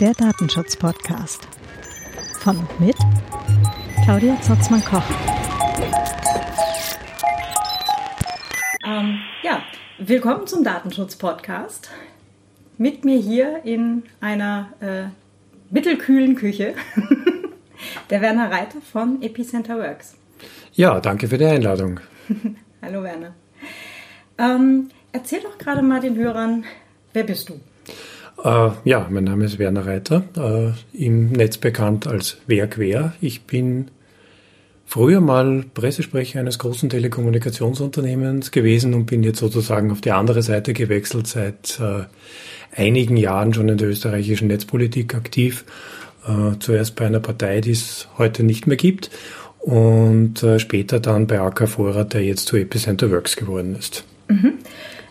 Der Datenschutz-Podcast. Von und mit Claudia Zotzmann-Koch. Ähm, ja, willkommen zum Datenschutz-Podcast. Mit mir hier in einer äh, mittelkühlen Küche der Werner Reiter von Epicenter Works. Ja, danke für die Einladung. Hallo Werner. Ähm, erzähl doch gerade mal den Hörern, wer bist du? Äh, ja, mein Name ist Werner Reiter, äh, im Netz bekannt als Werkwehr. Ich bin früher mal Pressesprecher eines großen Telekommunikationsunternehmens gewesen und bin jetzt sozusagen auf die andere Seite gewechselt, seit äh, einigen Jahren schon in der österreichischen Netzpolitik aktiv. Äh, zuerst bei einer Partei, die es heute nicht mehr gibt und äh, später dann bei AK Vorrat, der jetzt zu Epicenter Works geworden ist. Mhm.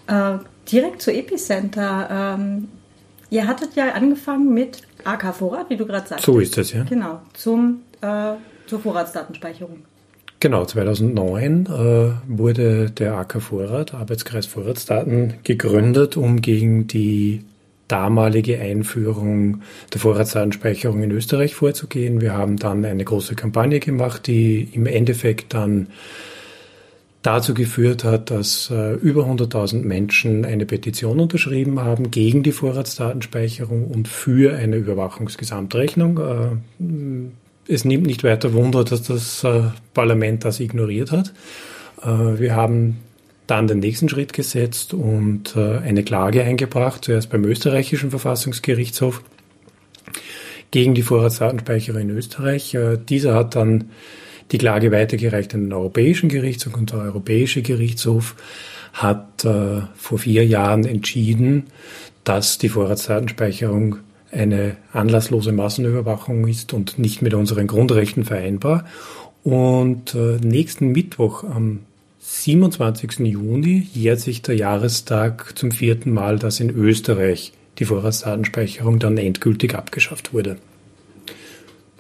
Äh, direkt zu Epicenter. Ähm, Ihr hattet ja angefangen mit AK Vorrat, wie du gerade sagst. So ist es, ja. Genau, zum, äh, zur Vorratsdatenspeicherung. Genau, 2009 äh, wurde der AK Vorrat, Arbeitskreis Vorratsdaten, gegründet, um gegen die damalige Einführung der Vorratsdatenspeicherung in Österreich vorzugehen. Wir haben dann eine große Kampagne gemacht, die im Endeffekt dann dazu geführt hat, dass äh, über 100.000 Menschen eine Petition unterschrieben haben gegen die Vorratsdatenspeicherung und für eine Überwachungsgesamtrechnung. Äh, es nimmt nicht weiter Wunder, dass das äh, Parlament das ignoriert hat. Äh, wir haben dann den nächsten Schritt gesetzt und äh, eine Klage eingebracht, zuerst beim österreichischen Verfassungsgerichtshof gegen die Vorratsdatenspeicherung in Österreich. Äh, dieser hat dann die Klage weitergereicht an den Europäischen Gerichtshof und der Europäische Gerichtshof hat äh, vor vier Jahren entschieden, dass die Vorratsdatenspeicherung eine anlasslose Massenüberwachung ist und nicht mit unseren Grundrechten vereinbar. Und äh, nächsten Mittwoch am 27. Juni jährt sich der Jahrestag zum vierten Mal, dass in Österreich die Vorratsdatenspeicherung dann endgültig abgeschafft wurde.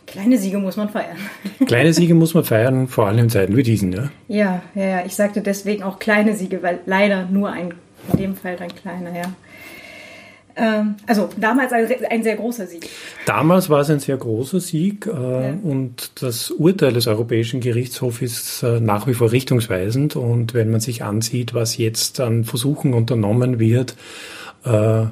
Kleine Siege muss man feiern. Kleine Siege muss man feiern, vor allem in Zeiten wie diesen, ja? Ja, ja, ja. Ich sagte deswegen auch kleine Siege, weil leider nur ein, in dem Fall ein kleiner, ja. Ähm, also damals ein, ein, sehr großer Sieg. Damals war es ein sehr großer Sieg äh, ja. und das Urteil des Europäischen Gerichtshofs ist äh, nach wie vor richtungsweisend. Und wenn man sich ansieht, was jetzt an Versuchen unternommen wird, äh,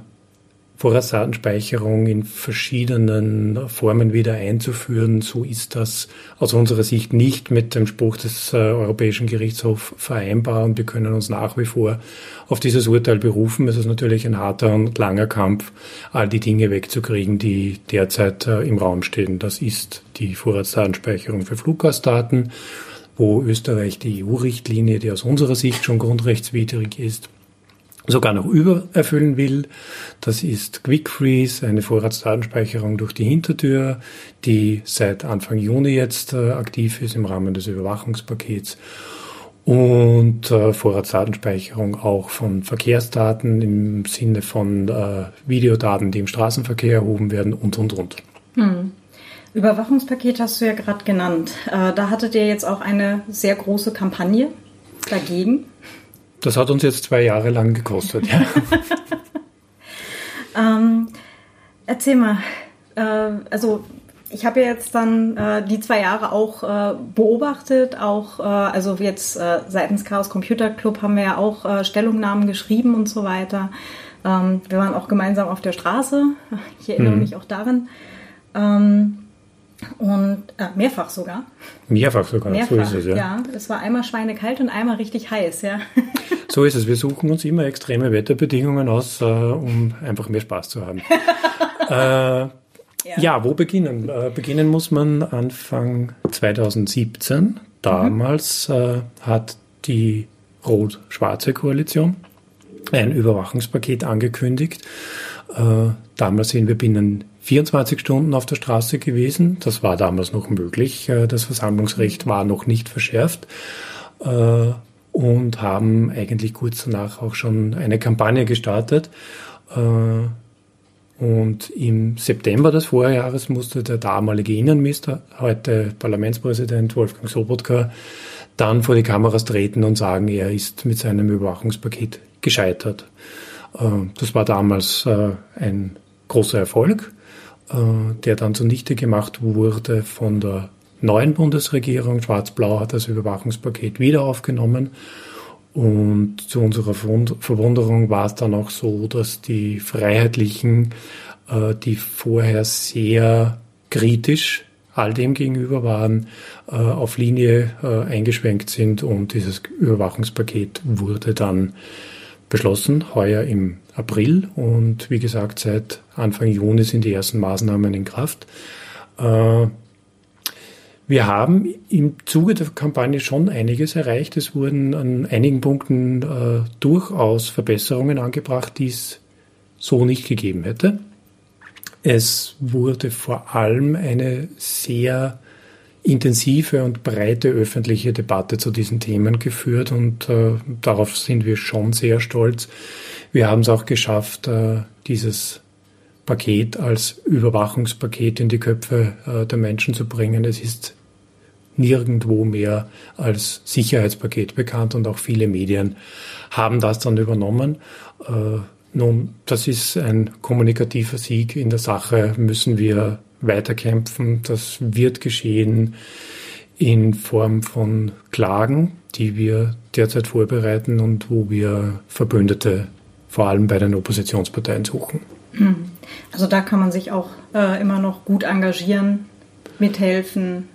Vorratsdatenspeicherung in verschiedenen Formen wieder einzuführen. So ist das aus unserer Sicht nicht mit dem Spruch des äh, Europäischen Gerichtshofs vereinbar und wir können uns nach wie vor auf dieses Urteil berufen. Es ist natürlich ein harter und langer Kampf, all die Dinge wegzukriegen, die derzeit äh, im Raum stehen. Das ist die Vorratsdatenspeicherung für Fluggastdaten, wo Österreich die EU-Richtlinie, die aus unserer Sicht schon grundrechtswidrig ist, sogar noch übererfüllen will. Das ist Quick Freeze, eine Vorratsdatenspeicherung durch die Hintertür, die seit Anfang Juni jetzt äh, aktiv ist im Rahmen des Überwachungspakets. Und äh, Vorratsdatenspeicherung auch von Verkehrsdaten im Sinne von äh, Videodaten, die im Straßenverkehr erhoben werden und, und, und. Hm. Überwachungspaket hast du ja gerade genannt. Da hattet ihr jetzt auch eine sehr große Kampagne dagegen. Das hat uns jetzt zwei Jahre lang gekostet, ja. ähm, erzähl mal, äh, also ich habe ja jetzt dann äh, die zwei Jahre auch äh, beobachtet, auch äh, also jetzt äh, seitens Chaos Computer Club haben wir ja auch äh, Stellungnahmen geschrieben und so weiter. Ähm, wir waren auch gemeinsam auf der Straße. Ich erinnere mhm. mich auch daran. Ähm, und äh, mehrfach sogar. Mehrfach sogar, mehrfach, so ist es, ja. Ja, es war einmal schweinekalt und einmal richtig heiß, ja. So ist es. Wir suchen uns immer extreme Wetterbedingungen aus, äh, um einfach mehr Spaß zu haben. äh, ja. ja. wo beginnen? Äh, beginnen muss man Anfang 2017. Damals mhm. hat die rot-schwarze Koalition ein Überwachungspaket angekündigt. Äh, damals sind wir binnen 24 Stunden auf der Straße gewesen. Das war damals noch möglich. Äh, das Versammlungsrecht war noch nicht verschärft und haben eigentlich kurz danach auch schon eine Kampagne gestartet. Äh, und im September des Vorjahres musste der damalige Innenminister, heute Parlamentspräsident Wolfgang Sobotka, dann vor die Kameras treten und sagen, er ist mit seinem Überwachungspaket gescheitert. Äh, das war damals äh, ein großer Erfolg, der dann zunichte gemacht wurde von der neuen Bundesregierung. Schwarz-Blau hat das Überwachungspaket wieder aufgenommen. Und zu unserer Verwunderung war es dann auch so, dass die Freiheitlichen, die vorher sehr kritisch all dem gegenüber waren, auf Linie eingeschwenkt sind und dieses Überwachungspaket wurde dann beschlossen, heuer im April. Und wie gesagt, seit Anfang Juni sind die ersten Maßnahmen in Kraft. Äh, wir haben im Zuge der Kampagne schon einiges erreicht. Es wurden an einigen Punkten äh, durchaus Verbesserungen angebracht, die es so nicht gegeben hätte. Es wurde vor allem eine sehr intensive und breite öffentliche Debatte zu diesen Themen geführt und äh, darauf sind wir schon sehr stolz. Wir haben es auch geschafft, äh, dieses Paket als Überwachungspaket in die Köpfe äh, der Menschen zu bringen. Es ist nirgendwo mehr als Sicherheitspaket bekannt und auch viele Medien haben das dann übernommen. Äh, nun, das ist ein kommunikativer Sieg. In der Sache müssen wir weiterkämpfen. Das wird geschehen in Form von Klagen, die wir derzeit vorbereiten und wo wir Verbündete vor allem bei den Oppositionsparteien suchen. Hm. Also da kann man sich auch äh, immer noch gut engagieren, mithelfen.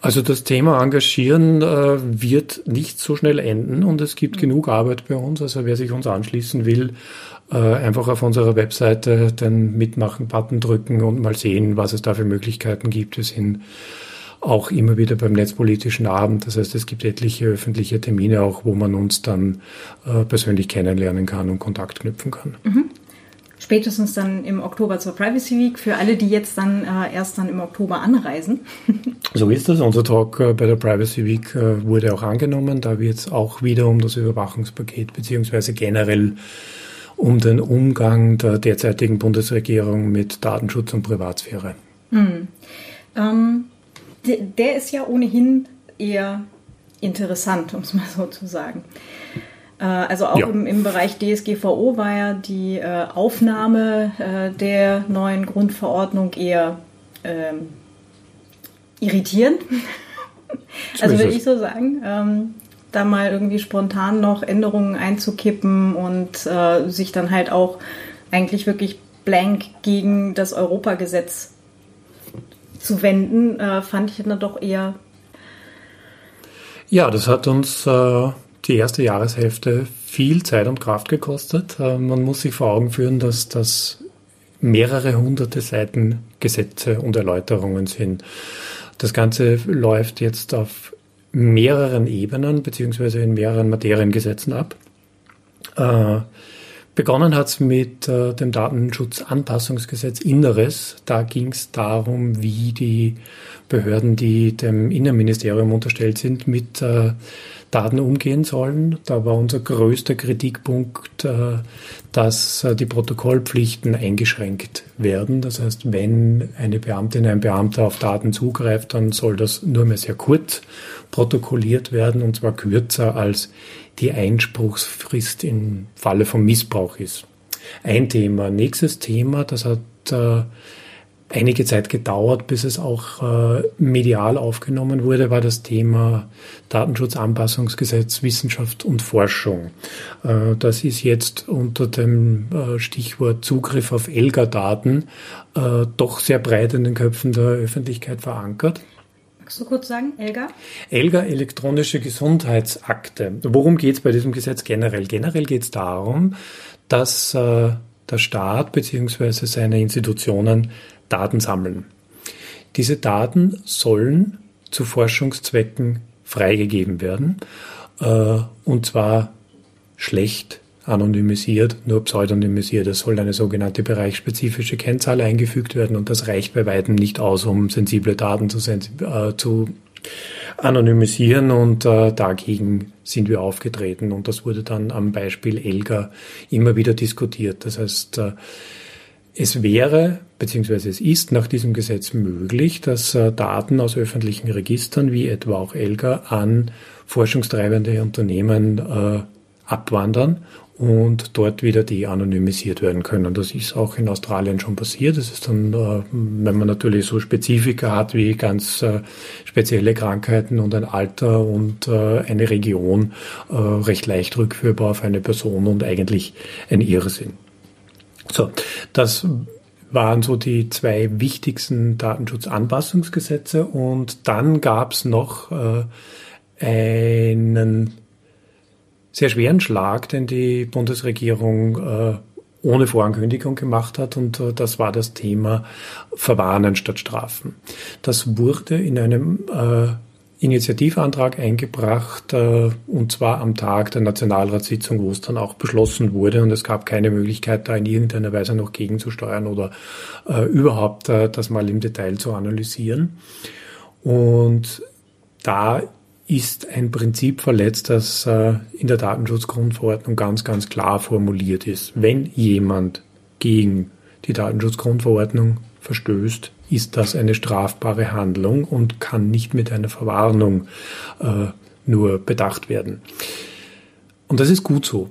Also das Thema Engagieren äh, wird nicht so schnell enden und es gibt mhm. genug Arbeit bei uns. Also wer sich uns anschließen will, äh, einfach auf unserer Webseite den Mitmachen-Button drücken und mal sehen, was es da für Möglichkeiten gibt. Wir sind auch immer wieder beim Netzpolitischen Abend. Das heißt, es gibt etliche öffentliche Termine auch, wo man uns dann äh, persönlich kennenlernen kann und Kontakt knüpfen kann. Mhm. Spätestens dann im Oktober zur Privacy Week für alle, die jetzt dann äh, erst dann im Oktober anreisen. so ist das. Unser Talk äh, bei der Privacy Week äh, wurde auch angenommen. Da wird es auch wieder um das Überwachungspaket beziehungsweise generell um den Umgang der derzeitigen Bundesregierung mit Datenschutz und Privatsphäre. Hm. Ähm, der ist ja ohnehin eher interessant, um es mal so zu sagen. Äh, also auch ja. im, im, Bereich DSGVO war ja die äh, Aufnahme äh, der neuen Grundverordnung eher ähm, irritierend. also würde ich so sagen. Ähm, da mal irgendwie spontan noch Änderungen einzukippen und äh, sich dann halt auch eigentlich wirklich blank gegen das Europagesetz zu wenden, äh, fand ich dann doch eher. Ja, das hat uns äh, die erste Jahreshälfte viel Zeit und Kraft gekostet. Äh, man muss sich vor Augen führen, dass das mehrere hunderte Seiten Gesetze und Erläuterungen sind. Das Ganze läuft jetzt auf mehreren Ebenen beziehungsweise in mehreren Materiengesetzen ab. Äh, Begonnen hat es mit äh, dem Datenschutzanpassungsgesetz Inneres. Da ging es darum, wie die Behörden, die dem Innenministerium unterstellt sind, mit Daten umgehen sollen. Da war unser größter Kritikpunkt, äh, dass äh, die Protokollpflichten eingeschränkt werden. Das heißt, wenn eine Beamtin, ein Beamter auf Daten zugreift, dann soll das nur mehr sehr kurz protokolliert werden und zwar kürzer als die Einspruchsfrist im Falle von Missbrauch ist. Ein Thema. Nächstes Thema, das hat äh, einige Zeit gedauert, bis es auch äh, medial aufgenommen wurde, war das Thema Datenschutzanpassungsgesetz Wissenschaft und Forschung. Äh, das ist jetzt unter dem äh, Stichwort Zugriff auf ELGA-Daten doch sehr breit in den Köpfen der Öffentlichkeit verankert. Magst du kurz sagen, ELGA? ELGA, elektronische Gesundheitsakte. Worum geht es bei diesem Gesetz generell? Generell geht es darum, dass der Staat bzw. seine Institutionen Daten sammeln. Diese Daten sollen zu Forschungszwecken freigegeben werden, äh, und zwar schlecht anonymisiert, nur pseudonymisiert. Es soll eine sogenannte bereichsspezifische Kennzahl eingefügt werden und das reicht bei weitem nicht aus, um sensible Daten zu, äh, zu anonymisieren und äh, dagegen sind wir aufgetreten und das wurde dann am Beispiel Elga immer wieder diskutiert. Das heißt, äh, es wäre beziehungsweise es ist nach diesem Gesetz möglich, dass äh, Daten aus öffentlichen Registern wie etwa auch ELGA an forschungstreibende Unternehmen äh, abwandern und dort wieder de-anonymisiert werden können. Das ist auch in Australien schon passiert. Das ist dann, äh, wenn man natürlich so Spezifika hat wie ganz spezielle Krankheiten und ein Alter und eine Region, recht leicht rückführbar auf eine Person und eigentlich ein Irrsinn. So, das waren so die zwei wichtigsten Datenschutzanpassungsgesetze und dann gab es noch einen sehr schweren Schlag, den die Bundesregierung äh, ohne Vorankündigung gemacht hat. Und äh, das war das Thema Verwarnen statt Strafen. Das wurde in einem äh, Initiativantrag eingebracht, äh, und zwar am Tag der Nationalratssitzung, wo es dann auch beschlossen wurde. Und es gab keine Möglichkeit, da in irgendeiner Weise noch gegenzusteuern oder äh, überhaupt äh, das mal im Detail zu analysieren. Und da ist ein Prinzip verletzt, das in der Datenschutzgrundverordnung ganz, ganz klar formuliert ist. Wenn jemand gegen die Datenschutzgrundverordnung verstößt, ist das eine strafbare Handlung und kann nicht mit einer Verwarnung äh, nur bedacht werden. Und das ist gut so.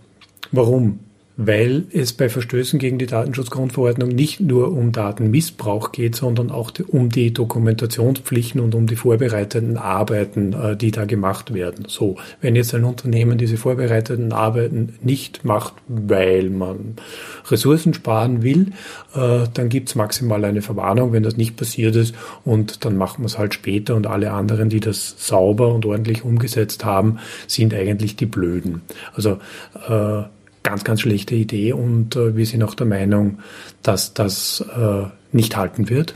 Warum? Weil es bei Verstößen gegen die Datenschutzgrundverordnung nicht nur um Datenmissbrauch geht, sondern auch um die Dokumentationspflichten und um die vorbereitenden Arbeiten, äh, die da gemacht werden. So, wenn jetzt ein Unternehmen diese vorbereitenden Arbeiten nicht macht, weil man Ressourcen sparen will, äh, dann gibt's maximal eine Verwarnung, wenn das nicht passiert ist und dann macht man es halt später und alle anderen, die das sauber und ordentlich umgesetzt haben, sind eigentlich die Blöden. Also äh, ganz, ganz schlechte Idee und äh, wir sind auch der Meinung, dass das äh, nicht halten wird.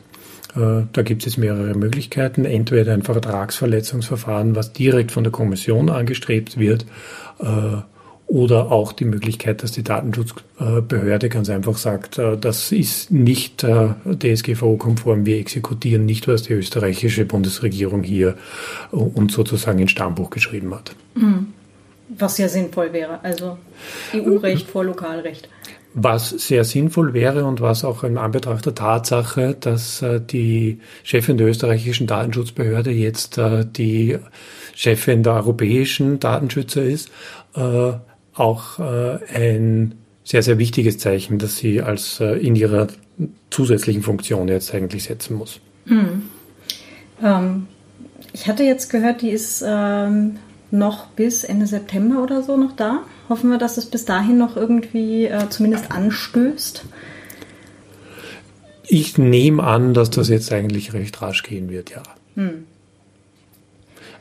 Äh, da gibt es mehrere Möglichkeiten. Entweder ein Vertragsverletzungsverfahren, was direkt von der Kommission angestrebt wird, äh, oder auch die Möglichkeit, dass die Datenschutzbehörde ganz einfach sagt, äh, das ist nicht äh, DSGVO-konform, wir exekutieren nicht, was die österreichische Bundesregierung hier uns sozusagen ins Stammbuch geschrieben hat. Mhm. Was ja sinnvoll wäre, also EU-Recht vor Lokalrecht. Was sehr sinnvoll wäre und was auch in Anbetracht der Tatsache, dass äh, die Chefin der österreichischen Datenschutzbehörde jetzt äh, die Chefin der europäischen Datenschützer ist, äh, auch ein sehr, sehr wichtiges Zeichen, das sie als in ihrer zusätzlichen Funktion jetzt eigentlich setzen muss. Hm. Ähm, ich hatte jetzt gehört, die ist ähm, noch bis Ende September oder so noch da. Hoffen wir, dass es bis dahin noch irgendwie äh, zumindest anstößt. Ich nehme an, dass das jetzt eigentlich recht rasch gehen wird, ja. Hm.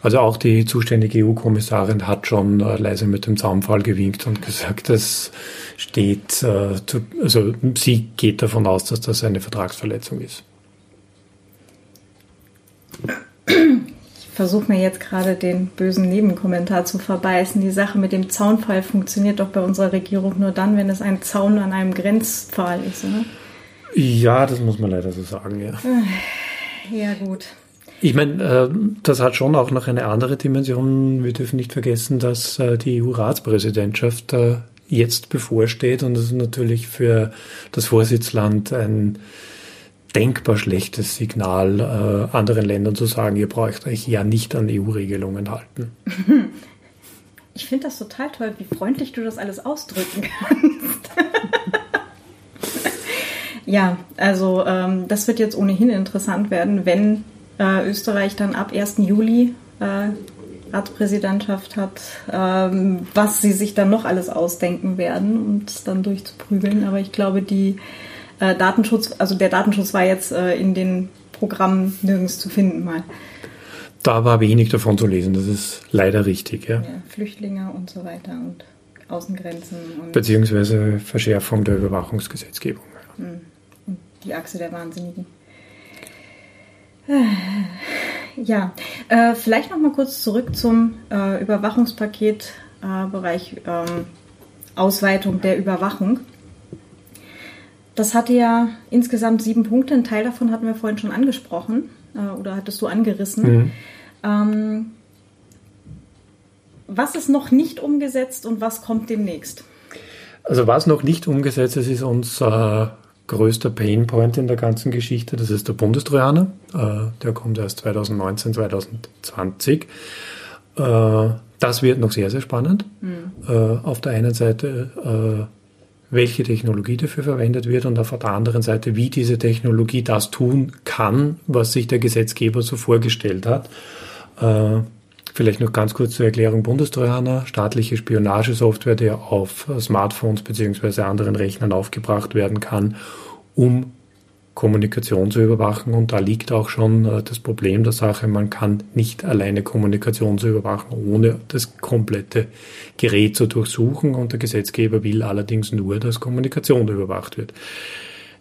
Also auch die zuständige EU-Kommissarin hat schon äh, leise mit dem Zaunfall gewinkt und gesagt, das steht, äh, zu, also sie geht davon aus, dass das eine Vertragsverletzung ist versuche mir jetzt gerade den bösen Nebenkommentar zu verbeißen. Die Sache mit dem Zaunfall funktioniert doch bei unserer Regierung nur dann, wenn es ein Zaun an einem Grenzpfahl ist, oder? Ja, das muss man leider so sagen, ja. Ja, gut. Ich meine, äh, das hat schon auch noch eine andere Dimension. Wir dürfen nicht vergessen, dass äh, die EU-Ratspräsidentschaft äh, jetzt bevorsteht und das ist natürlich für das Vorsitzland ein denkbar schlechtes Signal, äh, anderen Ländern zu sagen, ihr braucht euch ja nicht an EU-Regelungen halten. Ich finde das total toll, wie freundlich du das alles ausdrücken kannst. ja, also ähm, das wird jetzt ohnehin interessant werden, wenn äh, Österreich dann ab 1. Juli äh, Ratspräsidentschaft hat, ähm, was sie sich dann noch alles ausdenken werden und dann durchzuprügeln. Aber ich glaube, die äh, Datenschutz, also der Datenschutz war jetzt äh, in den Programmen nirgends zu finden mal. Da war wenig davon zu lesen, das ist leider richtig. Ja. ja Flüchtlinge und so weiter und Außengrenzen. Und Beziehungsweise Verschärfung der Überwachungsgesetzgebung. Hm. Und die Achse der Wahnsinnigen. Ja, äh, vielleicht noch mal kurz zurück zum äh, Überwachungspaket-Bereich äh, ähm, Ausweitung der Überwachung. Das hatte ja insgesamt sieben Punkte. Ein Teil davon hatten wir vorhin schon angesprochen äh, oder hattest du angerissen. Mhm. Ähm, was ist noch nicht umgesetzt und was kommt demnächst? Also was noch nicht umgesetzt ist, ist uns äh, größter Painpoint in der ganzen Geschichte, das ist der Bundestrojaner. Äh, der kommt erst 2019, 2020. Äh, das wird noch sehr, sehr spannend. Mhm. Äh, auf der einen Seite, welche Technologie dafür verwendet wird und auf der anderen Seite, wie diese Technologie das tun kann, was sich der Gesetzgeber so vorgestellt hat. Äh, vielleicht noch ganz kurz zur Erklärung Bundestrojaner, staatliche Spionagesoftware, der auf Smartphones beziehungsweise anderen Rechnern aufgebracht werden kann, um Kommunikation zu überwachen. Und da liegt auch schon äh, das Problem der Sache, man kann nicht alleine Kommunikation zu überwachen, ohne das komplette Gerät zu durchsuchen. Und der Gesetzgeber will allerdings nur, dass Kommunikation überwacht wird.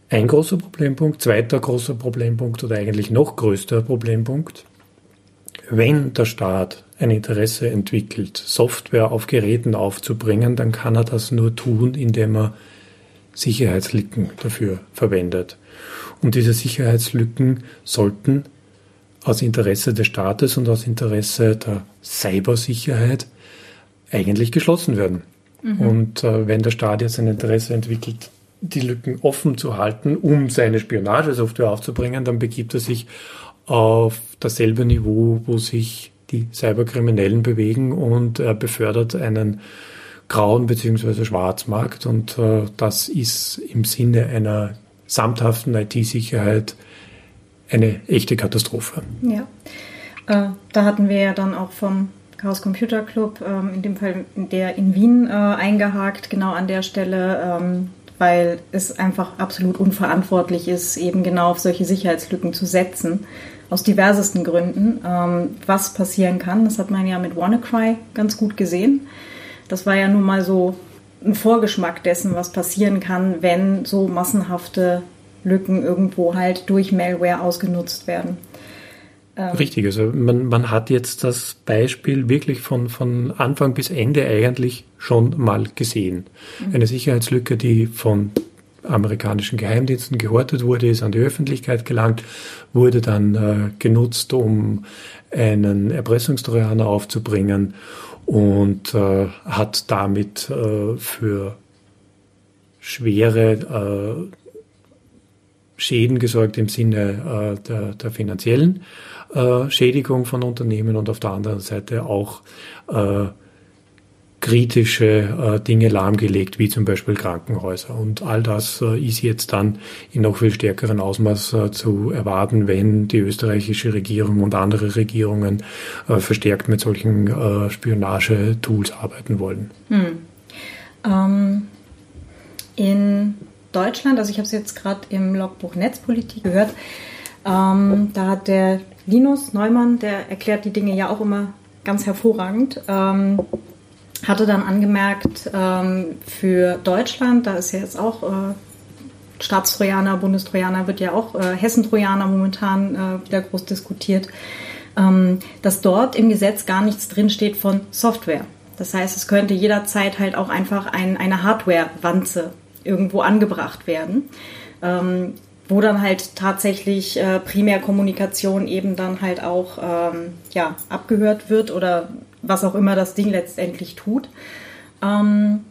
Ein großer Problempunkt, zweiter großer Problempunkt oder eigentlich noch größter Problempunkt. Wenn der Staat ein Interesse entwickelt, Software auf Geräten aufzubringen, dann kann er das nur tun, indem er Sicherheitslücken dafür verwendet. Und diese Sicherheitslücken sollten aus Interesse des Staates und aus Interesse der Cybersicherheit eigentlich geschlossen werden. Mhm. Und äh, wenn der Staat jetzt ein Interesse entwickelt, die Lücken offen zu halten, um seine Spionagesoftware aufzubringen, dann begibt er sich auf dasselbe Niveau, wo sich die Cyberkriminellen bewegen und er befördert einen grauen bzw. Schwarzmarkt und äh, das ist im Sinne einer samthaften IT-Sicherheit eine echte Katastrophe. Ja, äh, da hatten wir ja dann auch vom Chaos Computer Club, ähm, in dem Fall der in Wien äh, eingehakt, genau an der Stelle, ähm, weil es einfach absolut unverantwortlich ist, eben genau auf solche Sicherheitslücken zu setzen, aus diversesten Gründen. Ähm, was passieren kann, das hat man ja mit WannaCry ganz gut gesehen. Das war ja nun mal so ein Vorgeschmack dessen, was passieren kann, wenn so massenhafte Lücken irgendwo halt durch Malware ausgenutzt werden. Ähm, Richtig, also man, man hat jetzt das Beispiel wirklich von, von Anfang bis Ende eigentlich schon mal gesehen. Mhm. Eine Sicherheitslücke, die von amerikanischen Geheimdiensten gehortet wurde, ist an die Öffentlichkeit gelangt, wurde dann äh, genutzt, um einen Erpressungstrojaner aufzubringen und äh, hat damit äh, für schwere äh, Schäden gesorgt im Sinne äh, der, der finanziellen äh, Schädigung von Unternehmen und auf der anderen Seite auch äh, kritische äh, Dinge lahmgelegt, wie zum Beispiel Krankenhäuser. Und all das äh, ist jetzt dann in noch viel stärkeren Ausmaß äh, zu erwarten, wenn die österreichische Regierung und andere Regierungen äh, verstärkt mit solchen äh, Spionage-Tools arbeiten wollen. Hm. Ähm, in Deutschland, also ich habe es jetzt gerade im Logbuch Netzpolitik gehört, ähm, da hat der Linus Neumann, der erklärt die Dinge ja auch immer ganz hervorragend. Ähm, hatte dann angemerkt, ähm, für Deutschland, da ist ja jetzt auch äh, Staatstrojaner, Bundestrojaner, wird ja auch äh, Hessentrojaner momentan äh, wieder groß diskutiert, ähm, dass dort im Gesetz gar nichts drinsteht von Software. Das heißt, es könnte jederzeit halt auch einfach ein, eine Hardware-Wanze irgendwo angebracht werden, ähm, wo dann halt tatsächlich äh, Primärkommunikation eben dann halt auch ähm, ja, abgehört wird oder was auch immer das Ding letztendlich tut. Ähm,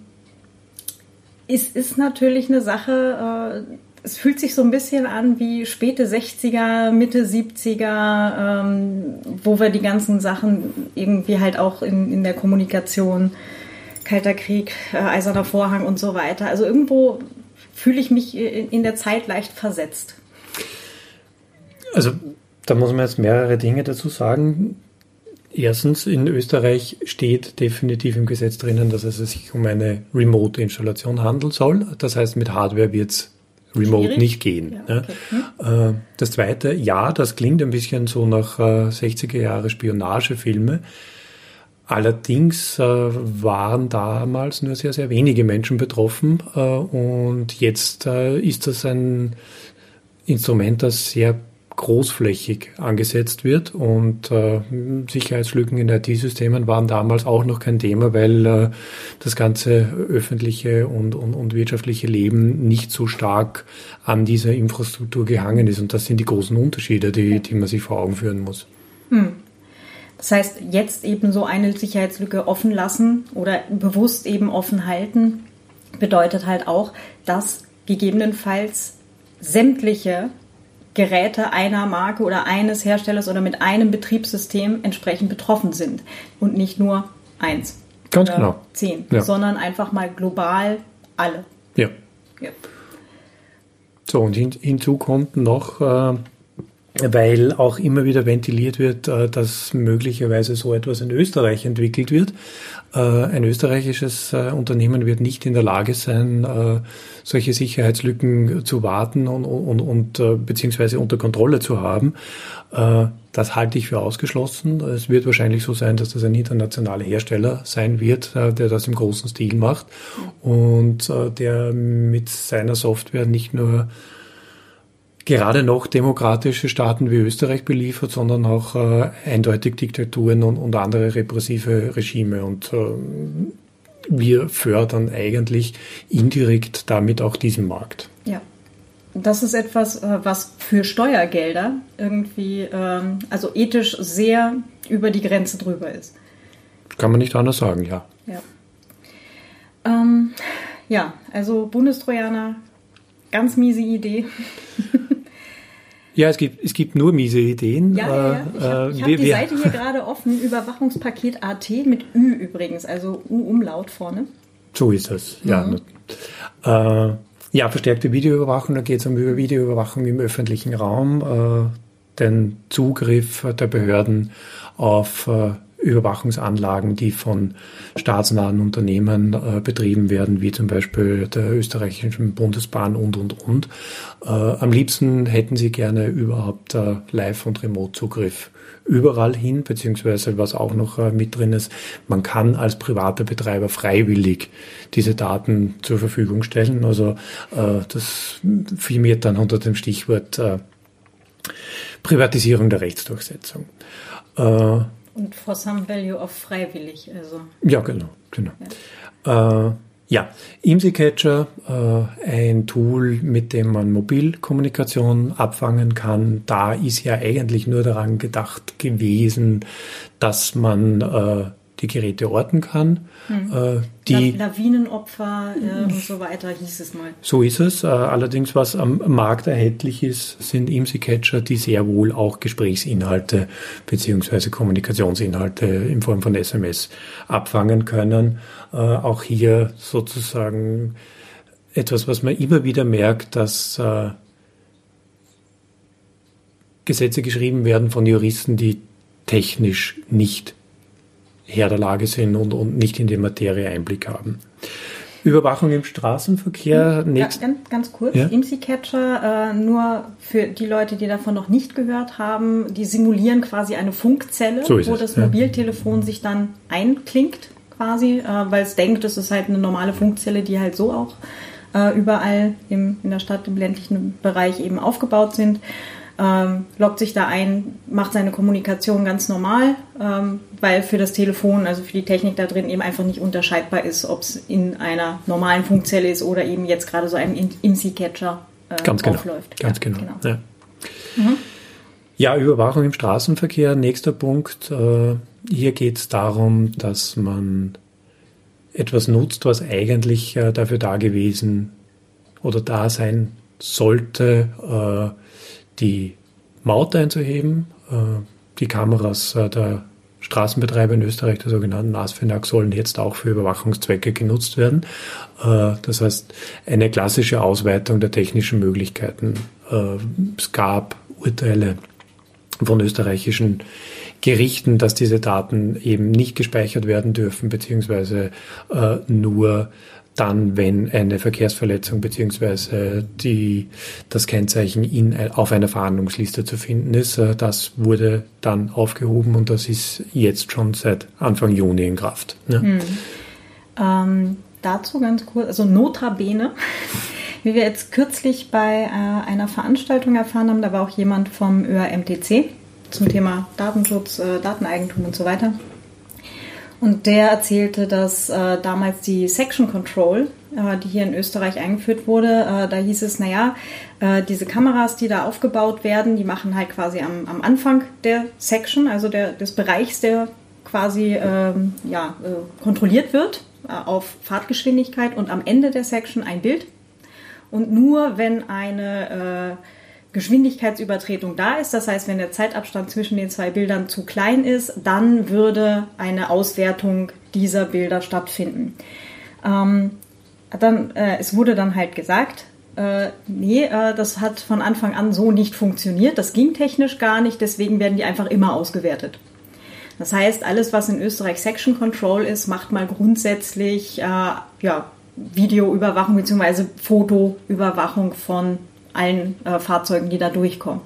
es ist natürlich eine Sache, äh, es fühlt sich so ein bisschen an wie späte 60er, Mitte 70er, ähm, wo wir die ganzen Sachen irgendwie halt auch in, in der Kommunikation, Kalter Krieg, äh, Eiserner Vorhang und so weiter. Also irgendwo fühle ich mich in, in der Zeit leicht versetzt. Also da muss man jetzt mehrere Dinge dazu sagen. Erstens, in Österreich steht definitiv im Gesetz drinnen, dass es sich um eine Remote-Installation handeln soll. Das heißt, mit Hardware wird es remote Schwierig? nicht gehen. Ja, okay. hm. Das Zweite, ja, das klingt ein bisschen so nach 60er äh, Jahre Spionagefilme. Allerdings äh, waren damals nur sehr, sehr wenige Menschen betroffen und jetzt ist das ein Instrument, das sehr großflächig angesetzt wird und äh, Sicherheitslücken in IT-Systemen waren damals auch noch kein Thema, weil äh, das ganze öffentliche und, und, und wirtschaftliche Leben nicht so stark an dieser Infrastruktur gehangen ist. Und das sind die großen Unterschiede, die, die man sich vor Augen führen muss. Hm. Das heißt, jetzt eben so eine Sicherheitslücke offen lassen oder bewusst eben offen halten, bedeutet halt auch, dass gegebenenfalls sämtliche Geräte einer Marke oder eines Herstellers oder mit einem Betriebssystem entsprechend betroffen sind und nicht nur eins. Ganz genau. Zehn, Ja. sondern einfach mal global alle. Ja. Ja. So, und hin, hinzu kommt noch, äh, weil auch immer wieder ventiliert wird, äh, dass möglicherweise so etwas in Österreich entwickelt wird. Äh, ein österreichisches äh, Unternehmen wird nicht in der Lage sein, solche Sicherheitslücken zu warten und, und, und beziehungsweise unter Kontrolle zu haben. Das halte ich für ausgeschlossen. Es wird wahrscheinlich so sein, dass das ein internationaler Hersteller sein wird, der das im großen Stil macht und der mit seiner Software nicht nur gerade noch demokratische Staaten wie Österreich beliefert, sondern auch äh, eindeutig Diktaturen und, und andere repressive Regime. Und äh, wir fördern eigentlich indirekt damit auch diesen Markt. Ja. Das ist etwas, äh, was für Steuergelder irgendwie, ähm, also ethisch sehr über die Grenze drüber ist. Kann man nicht anders sagen, ja. Ja. Ähm, ja, also Bundestrojaner, ganz miese Idee. Ja, es gibt, es gibt nur miese Ideen. Ja, ja, ja. Ich habe Äh, ich äh, hab wir- die wir- Seite hier gerade offen, Überwachungspaket AT mit Ü übrigens, also U-Umlaut vorne. So ist es, ja. Äh, ja, verstärkte Videoüberwachung, da geht es um Über- Videoüberwachung im öffentlichen Raum, äh, den Zugriff der Behörden auf äh, Überwachungsanlagen, die von staatsnahen Unternehmen äh, betrieben werden, wie zum Beispiel der österreichischen Bundesbahn und, und, und. Äh, am liebsten hätten sie gerne überhaupt äh, Live- und Remote-Zugriff überall hin, beziehungsweise was auch noch äh, mit drin ist, man kann als privater Betreiber freiwillig diese Daten zur Verfügung stellen. Also äh, das firmiert dann unter dem Stichwort äh, Privatisierung der Rechtsdurchsetzung. Und for some value of freiwillig. Also ja, genau, genau. Äh, ja, IMSI-Catcher, äh, ein Tool, mit dem man Mobilkommunikation abfangen kann. Da ist ja eigentlich nur daran gedacht gewesen, dass man äh, die Geräte orten kann. Äh, die, La Lawinenopfer äh, und so weiter hieß es mal. so ist es. Äh, Allerdings, was am Markt erhältlich ist, sind IMSI-Catcher, die sehr wohl auch Gesprächsinhalte beziehungsweise Kommunikationsinhalte in Form von SMS abfangen können. Äh, Auch hier sozusagen etwas, was man immer wieder merkt, dass Gesetze geschrieben werden von Juristen, die technisch nicht Herr der Lage sind und, und nicht in die Materie Einblick haben. Überwachung im Straßenverkehr. Ja, Nächst, ganz, ganz kurz, Ja? IMSI-Catcher, äh, nur für die Leute, die davon noch nicht gehört haben, die simulieren quasi eine Funkzelle, So wo es, das ja. Mobiltelefon sich dann einklingt quasi, äh, weil es denkt, das ist halt eine normale Funkzelle, die halt so auch äh, überall im, in der Stadt, im ländlichen Bereich eben aufgebaut sind. Ähm, loggt sich da ein, macht seine Kommunikation ganz normal, ähm, weil für das Telefon, also für die Technik da drin eben einfach nicht unterscheidbar ist, ob es in einer normalen Funkzelle ist oder eben jetzt gerade so einem IMSI-Catcher äh, Ganz genau. aufläuft. Ganz Ja, genau. Ja. ja, Überwachung im Straßenverkehr. Nächster Punkt. Äh, hier geht es darum, dass man etwas nutzt, was eigentlich äh, dafür da gewesen oder da sein sollte, äh, die Maut einzuheben. Äh, die Kameras äh, der Straßenbetreiber in Österreich, der sogenannten NASFINAG, sollen jetzt auch für Überwachungszwecke genutzt werden. Äh, das heißt, eine klassische Ausweitung der technischen Möglichkeiten. Es gab Urteile von österreichischen Gerichten, dass diese Daten eben nicht gespeichert werden dürfen, beziehungsweise nur dann, wenn eine Verkehrsverletzung die, das Kennzeichen in, auf einer Verhandlungsliste zu finden ist. Äh, Das wurde dann aufgehoben und das ist jetzt schon seit Anfang Juni in Kraft. Ne? Ähm, dazu ganz kurz, also Notabene, wie wir jetzt kürzlich bei äh, einer Veranstaltung erfahren haben, da war auch jemand vom ÖRMTC zum Thema Datenschutz, äh, Dateneigentum und so weiter. Und der erzählte, dass äh, damals die Section Control, äh, die hier in Österreich eingeführt wurde, äh, da hieß es, naja, äh, diese Kameras, die da aufgebaut werden, die machen halt quasi am, am Anfang der Section, also der, des Bereichs, der quasi ähm, ja, äh, kontrolliert wird, äh, auf Fahrtgeschwindigkeit und am Ende der Section ein Bild. Und nur wenn eine äh, Geschwindigkeitsübertretung da ist, das heißt, wenn der Zeitabstand zwischen den zwei Bildern zu klein ist, dann würde eine Auswertung dieser Bilder stattfinden. Ähm, dann, äh, es wurde dann halt gesagt, äh, nee, äh, das hat von Anfang an so nicht funktioniert, das ging technisch gar nicht, deswegen werden die einfach immer ausgewertet. Das heißt, alles, was in Österreich Section Control ist, macht mal grundsätzlich äh, ja, Videoüberwachung bzw. Fotoüberwachung von allen äh, Fahrzeugen, die da durchkommen.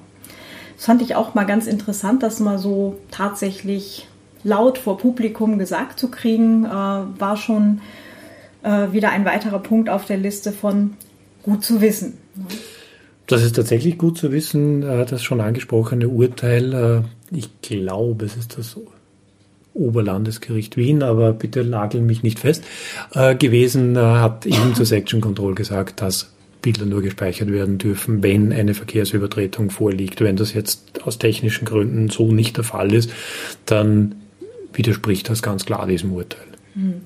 Das fand ich auch mal ganz interessant, das mal so tatsächlich laut vor Publikum gesagt zu kriegen, äh, war schon äh, wieder ein weiterer Punkt auf der Liste von gut zu wissen. Das ist tatsächlich gut zu wissen, äh, das schon angesprochene Urteil. Äh, ich glaube, es ist das Oberlandesgericht Wien, aber bitte nageln mich nicht fest, äh, gewesen, hat eben zur Section Control gesagt, dass Bilder nur gespeichert werden dürfen, wenn eine Verkehrsübertretung vorliegt. Wenn das jetzt aus technischen Gründen so nicht der Fall ist, dann widerspricht das ganz klar diesem Urteil. Hm.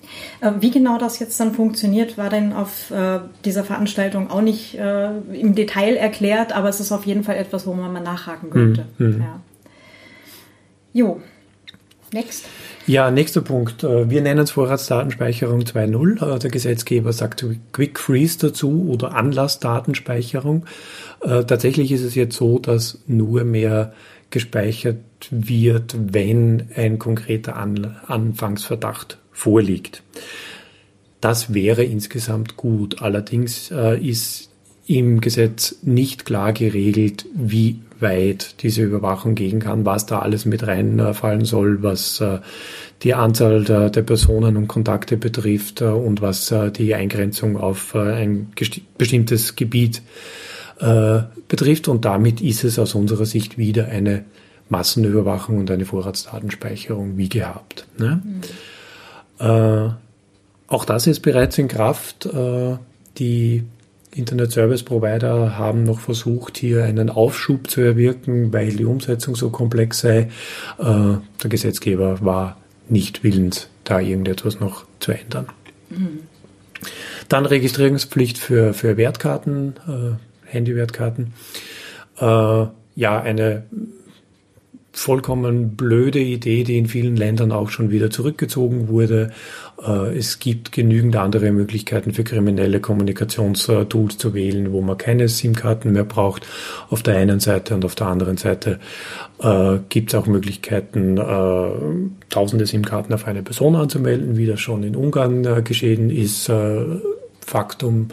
Wie genau das jetzt dann funktioniert, war denn auf äh, dieser Veranstaltung auch nicht äh, im Detail erklärt, aber es ist auf jeden Fall etwas, wo man mal nachhaken könnte. Mhm. Ja. Jo, next. Ja, nächster Punkt. Äh, wir nennen es Vorratsdatenspeicherung 2.0. Äh, der Gesetzgeber sagt Quick Freeze dazu oder Anlassdatenspeicherung. Äh, tatsächlich ist es jetzt so, dass nur mehr gespeichert wird, wenn ein konkreter Anfangsverdacht vorliegt. Das wäre insgesamt gut. Allerdings ist im Gesetz nicht klar geregelt, wie weit diese Überwachung gehen kann, was da alles mit reinfallen soll, was äh, die Anzahl der, der, Personen und Kontakte betrifft äh, und was äh, die Eingrenzung auf ein bestimmtes Gebiet betrifft. Und damit ist es aus unserer Sicht wieder eine Massenüberwachung und eine Vorratsdatenspeicherung wie gehabt. Ne? Mhm. auch das ist bereits in Kraft. die Internet Service Provider haben noch versucht, hier einen Aufschub zu erwirken, weil die Umsetzung so komplex sei. Äh, der Gesetzgeber war nicht willens, da irgendetwas noch zu ändern. Mhm. Dann Registrierungspflicht für, für Wertkarten, äh, Handywertkarten. Äh, ja, eine vollkommen blöde Idee, die in vielen Ländern auch schon wieder zurückgezogen wurde. Äh, es gibt genügend andere Möglichkeiten für kriminelle Kommunikationstools zu wählen, wo man keine SIM-Karten mehr braucht. Auf der einen Seite und auf der anderen Seite äh, gibt es auch Möglichkeiten, äh, tausende SIM-Karten auf eine Person anzumelden, wie das schon in Ungarn geschehen ist. Faktum,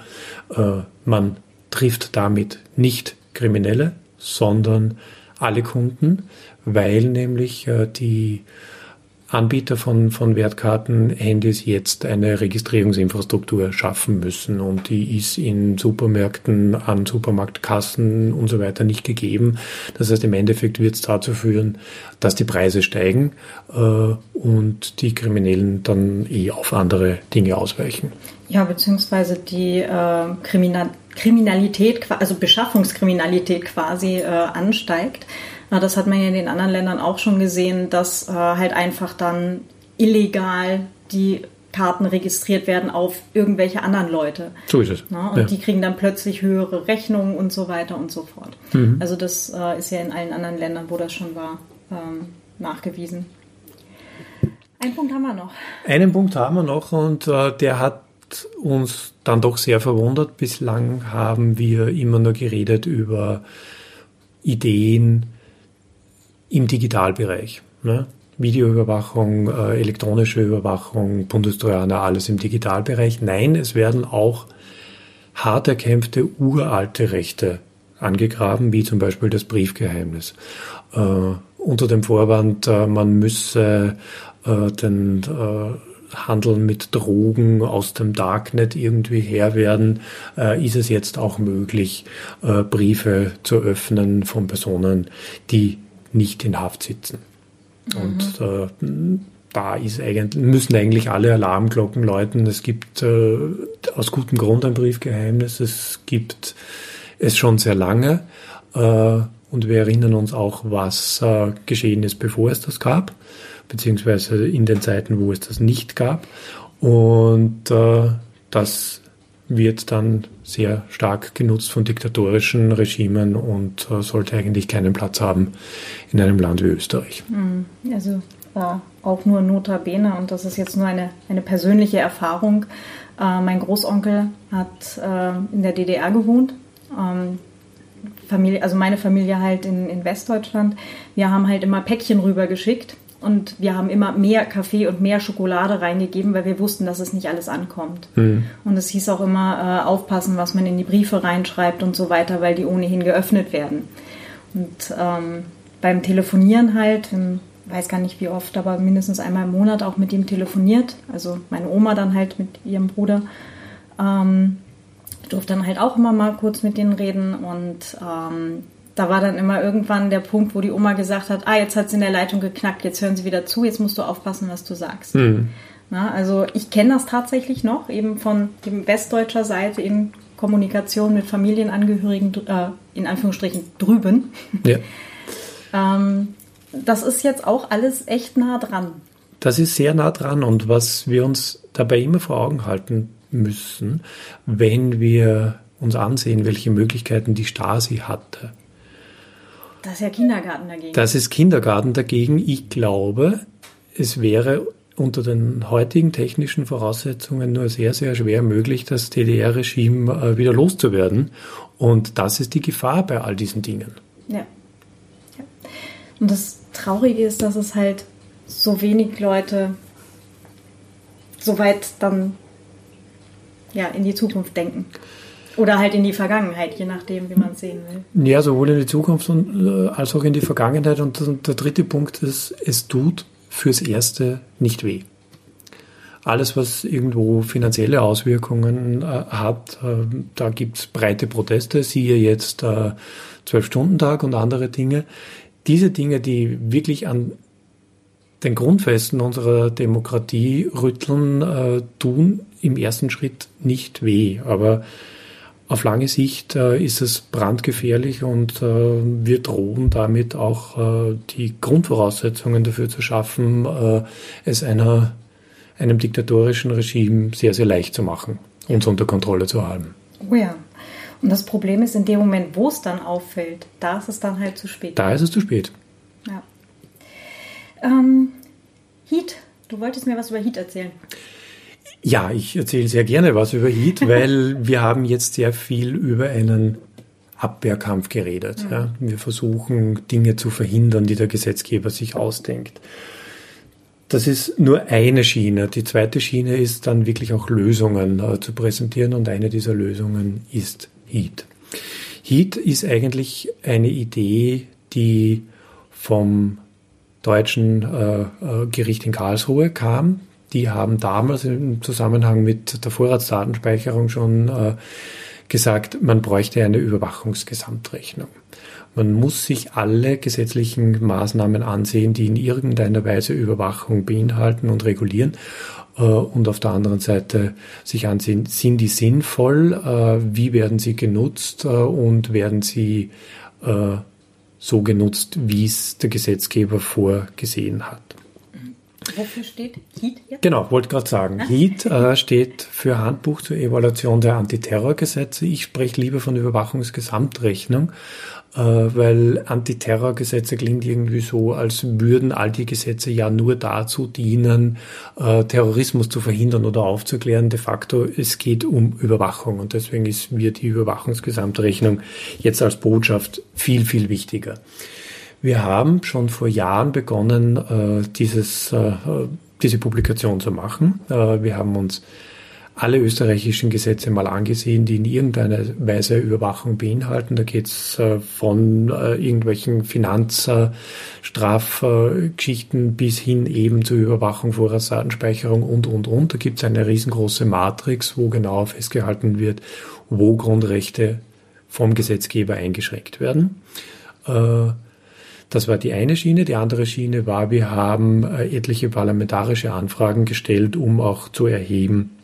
man trifft damit nicht Kriminelle, sondern alle Kunden weil nämlich die Anbieter von, von Wertkarten-Handys jetzt eine Registrierungsinfrastruktur schaffen müssen und die ist in Supermärkten, an Supermarktkassen und so weiter nicht gegeben. Das heißt, im Endeffekt wird es dazu führen, dass die Preise steigen äh, und die Kriminellen dann eh auf andere Dinge ausweichen. Ja, beziehungsweise die äh, Kriminal Kriminalität, also Beschaffungskriminalität quasi äh, ansteigt. Na, das hat man ja in den anderen Ländern auch schon gesehen, dass äh, halt einfach dann illegal die Karten registriert werden auf irgendwelche anderen Leute. So ist es. Na, und ja. die kriegen dann plötzlich höhere Rechnungen und so weiter und so fort. Mhm. Also das äh, ist ja in allen anderen Ländern, wo das schon war, ähm, nachgewiesen. Einen Punkt haben wir noch. Einen Punkt haben wir noch und äh, der hat uns dann doch sehr verwundert. Bislang haben wir immer nur geredet über Ideen, im Digitalbereich. Ne? Videoüberwachung, äh, elektronische Überwachung, Bundestrojaner, alles im Digitalbereich. Nein, es werden auch hart erkämpfte uralte Rechte angegraben, wie zum Beispiel das Briefgeheimnis. Äh, unter dem Vorwand, äh, man müsse äh, den äh, Handel mit Drogen aus dem Darknet irgendwie her werden, äh, ist es jetzt auch möglich, Briefe zu öffnen von Personen, die nicht in Haft sitzen. Mhm. Und äh, da eigentlich, müssen eigentlich alle Alarmglocken läuten. Es gibt äh, aus gutem Grund ein Briefgeheimnis. Es gibt es schon sehr lange. Äh, und wir erinnern uns auch, was äh, geschehen ist, bevor es das gab, beziehungsweise in den Zeiten, wo es das nicht gab. Und äh, das wird dann sehr stark genutzt von diktatorischen Regimen und äh, sollte eigentlich keinen Platz haben in einem Land wie Österreich. Hm, also äh, auch nur notabene und das ist jetzt nur eine, eine persönliche Erfahrung. Äh, mein Großonkel hat äh, in der DDR gewohnt. Ähm, Familie, also meine Familie halt in, in Westdeutschland. Wir haben halt immer Päckchen rübergeschickt und wir haben immer mehr Kaffee und mehr Schokolade reingegeben, weil wir wussten, dass es nicht alles ankommt. Mhm. Und es hieß auch immer, äh, aufpassen, was man in die Briefe reinschreibt und so weiter, weil die ohnehin geöffnet werden. Und ähm, beim Telefonieren halt, im, weiß gar nicht wie oft, aber mindestens einmal im Monat auch mit ihm telefoniert. Also meine Oma dann halt mit ihrem Bruder. Ähm, durfte dann halt auch immer mal kurz mit denen reden und ähm, da war dann immer irgendwann der Punkt, wo die Oma gesagt hat, ah, jetzt hat sie in der Leitung geknackt, jetzt hören sie wieder zu, jetzt musst du aufpassen, was du sagst. Mhm. Na, also ich kenne das tatsächlich noch, eben von dem westdeutscher Seite in Kommunikation mit Familienangehörigen, äh, in Anführungsstrichen drüben. Ja. ähm, das ist jetzt auch alles echt nah dran. Das ist sehr nah dran und was wir uns dabei immer vor Augen halten müssen, wenn wir uns ansehen, welche Möglichkeiten die Stasi hatte, das ist ja Kindergarten dagegen. Das ist Kindergarten dagegen. Ich glaube, es wäre unter den heutigen technischen Voraussetzungen nur sehr, sehr schwer möglich, das DDR-Regime äh, wieder loszuwerden. Und das ist die Gefahr bei all diesen Dingen. Ja. ja. Und das Traurige ist, dass es halt so wenig Leute so weit dann ja, in die Zukunft denken. Oder halt in die Vergangenheit, je nachdem, wie man es sehen will. Ja, sowohl in die Zukunft äh, als auch in die Vergangenheit. Und, der dritte Punkt ist, es tut fürs Erste nicht weh. Alles, was irgendwo finanzielle Auswirkungen äh, hat, äh, da gibt es breite Proteste, siehe jetzt äh, Zwölf-Stunden-Tag und andere Dinge. Diese Dinge, die wirklich an den Grundfesten unserer Demokratie rütteln, äh, tun im ersten Schritt nicht weh. Aber auf lange Sicht äh, ist es brandgefährlich und äh, wir drohen damit auch äh, die Grundvoraussetzungen dafür zu schaffen, äh, es einer, einem diktatorischen Regime sehr, sehr leicht zu machen, uns unter Kontrolle zu haben. Oh ja. Und das Problem ist, in dem Moment, wo es dann auffällt, da ist es dann halt zu spät. Da ist es zu spät. Ja. Ähm, Heat, du wolltest mir was über Heat erzählen. Ja, ich erzähle sehr gerne was über Heat, weil wir haben jetzt sehr viel über einen Abwehrkampf geredet. Mhm. Ja. Wir versuchen Dinge zu verhindern, die der Gesetzgeber sich ausdenkt. Das ist nur eine Schiene. Die zweite Schiene ist dann wirklich auch Lösungen äh, zu präsentieren und eine dieser Lösungen ist Heat. Heat ist eigentlich eine Idee, die vom deutschen äh, äh Gericht in Karlsruhe kam die haben damals im Zusammenhang mit der Vorratsdatenspeicherung schon äh, gesagt, man bräuchte eine Überwachungsgesamtrechnung. Man muss sich alle gesetzlichen Maßnahmen ansehen, die in irgendeiner Weise Überwachung beinhalten und regulieren. Äh, und auf der anderen Seite sich ansehen, sind die sinnvoll, äh, wie werden sie genutzt und werden sie so genutzt, wie es der Gesetzgeber vorgesehen hat. Wofür steht HEAT jetzt? Genau, wollte gerade sagen. Ah. HEAT äh, steht für Handbuch zur Evaluation der Antiterrorgesetze. Ich spreche lieber von Überwachungsgesamtrechnung, äh, weil Antiterrorgesetze klingt irgendwie so, als würden all die Gesetze ja nur dazu dienen, äh, Terrorismus zu verhindern oder aufzuklären. De facto, es geht um Überwachung und deswegen ist mir die Überwachungsgesamtrechnung jetzt als Botschaft viel, viel wichtiger. Wir haben schon vor Jahren begonnen, äh, dieses, äh, diese Publikation zu machen. Äh, wir haben uns alle österreichischen Gesetze mal angesehen, die in irgendeiner Weise Überwachung beinhalten. Da geht's äh, von irgendwelchen Finanzstrafgeschichten bis hin eben zur Überwachung, Vorratsdatenspeicherung und, und, und. Da gibt's eine riesengroße Matrix, wo genau festgehalten wird, wo Grundrechte vom Gesetzgeber eingeschränkt werden. Äh, das war die eine Schiene. Die andere Schiene war, wir haben äh, etliche parlamentarische Anfragen gestellt, um auch zu erheben,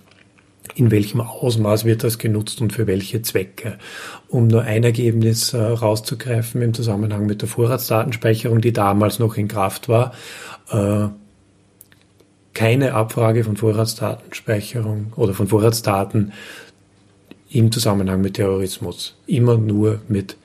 in welchem Ausmaß wird das genutzt und für welche Zwecke. Um nur ein Ergebnis äh, rauszugreifen im Zusammenhang mit der Vorratsdatenspeicherung, die damals noch in Kraft war, äh, keine Abfrage von Vorratsdatenspeicherung oder von Vorratsdaten im Zusammenhang mit Terrorismus. Immer nur mit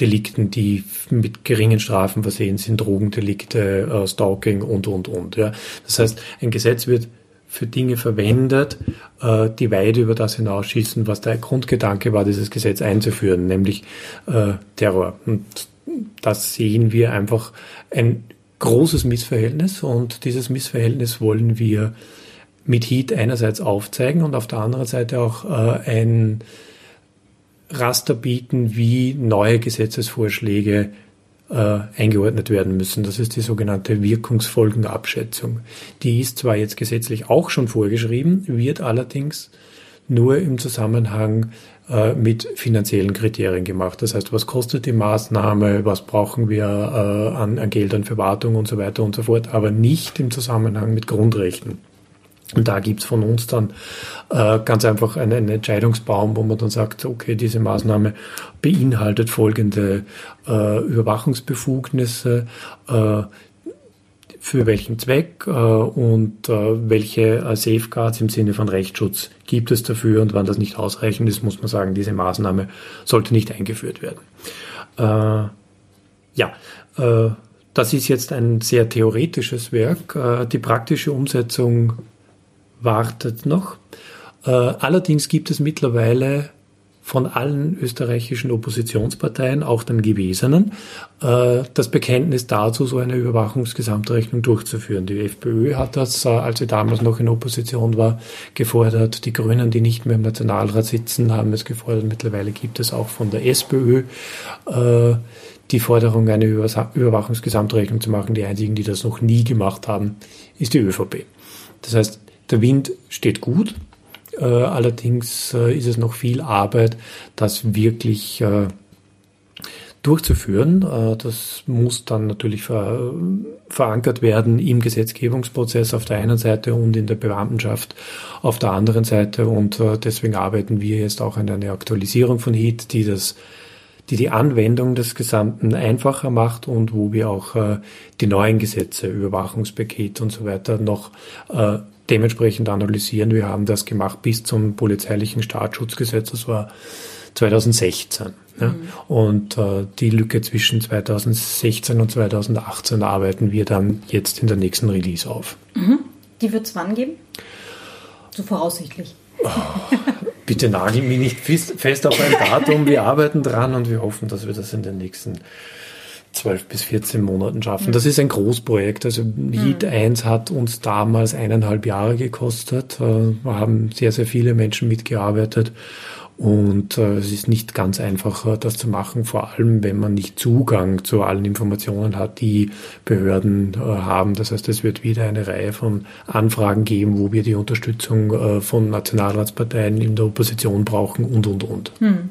Delikten, die mit geringen Strafen versehen sind, Drogendelikte, äh, Stalking und, und, und. Ja. Das heißt, ein Gesetz wird für Dinge verwendet, äh, die weit über das hinausschießen, was der Grundgedanke war, dieses Gesetz einzuführen, nämlich äh, Terror. Und das sehen wir einfach ein großes Missverhältnis und dieses Missverhältnis wollen wir mit Heat einerseits aufzeigen und auf der anderen Seite auch ein Raster bieten, wie neue Gesetzesvorschläge äh, eingeordnet werden müssen. Das ist die sogenannte Wirkungsfolgenabschätzung. Die ist zwar jetzt gesetzlich auch schon vorgeschrieben, wird allerdings nur im Zusammenhang äh, mit finanziellen Kriterien gemacht. Das heißt, was kostet die Maßnahme, was brauchen wir äh, an, an Geldern für Wartung und so weiter und so fort, aber nicht im Zusammenhang mit Grundrechten. Und da gibt's von uns dann äh, ganz einfach einen, einen, Entscheidungsbaum, wo man dann sagt, okay, diese Maßnahme beinhaltet folgende äh, Überwachungsbefugnisse, äh, für welchen Zweck äh, und äh, welche äh, Safeguards im Sinne von Rechtsschutz gibt es dafür und wann das nicht ausreichend ist, muss man sagen, diese Maßnahme sollte nicht eingeführt werden. Ja, das ist jetzt ein sehr theoretisches Werk. Die praktische Umsetzung wartet noch. Äh, allerdings gibt es mittlerweile von allen österreichischen Oppositionsparteien, auch den gewesenen, äh, das Bekenntnis dazu, so eine Überwachungsgesamtrechnung durchzuführen. Die FPÖ hat das, äh, als sie damals noch in Opposition war, gefordert. Die Grünen, die nicht mehr im Nationalrat sitzen, haben es gefordert. Mittlerweile gibt es auch von der SPÖ die Forderung, eine Überwachungsgesamtrechnung zu machen. Die einzigen, die das noch nie gemacht haben, ist die ÖVP. Das heißt, der Wind steht gut, äh, allerdings äh, ist es noch viel Arbeit, das wirklich äh, durchzuführen. Äh, das muss dann natürlich ver verankert werden im Gesetzgebungsprozess auf der einen Seite und in der Beamtenschaft auf der anderen Seite. Und äh, deswegen arbeiten wir jetzt auch an einer Aktualisierung von HIT, die das die die Anwendung des Gesamten einfacher macht und wo wir auch äh, die neuen Gesetze, Überwachungspaket und so weiter noch äh, dementsprechend analysieren. Wir haben das gemacht bis zum polizeilichen Staatsschutzgesetz, das war 2016. Ja. Mhm. Und äh, die Lücke zwischen 2016 und 2018 arbeiten wir dann jetzt in der nächsten Release auf. Mhm. Die wird es wann geben? So voraussichtlich. Oh, bitte nagel mich nicht fest auf ein Datum. Wir arbeiten dran und wir hoffen, dass wir das in den nächsten 12 bis 14 Monaten schaffen. Mhm. Das ist ein Großprojekt. Also Heat mhm. 1 hat uns damals eineinhalb Jahre gekostet. Äh, wir haben sehr, sehr viele Menschen mitgearbeitet. Und äh, es ist nicht ganz einfach, äh, das zu machen, vor allem wenn man nicht Zugang zu allen Informationen hat, die Behörden haben. Das heißt, es wird wieder eine Reihe von Anfragen geben, wo wir die Unterstützung von Nationalratsparteien in der Opposition brauchen und, und, und. Hm.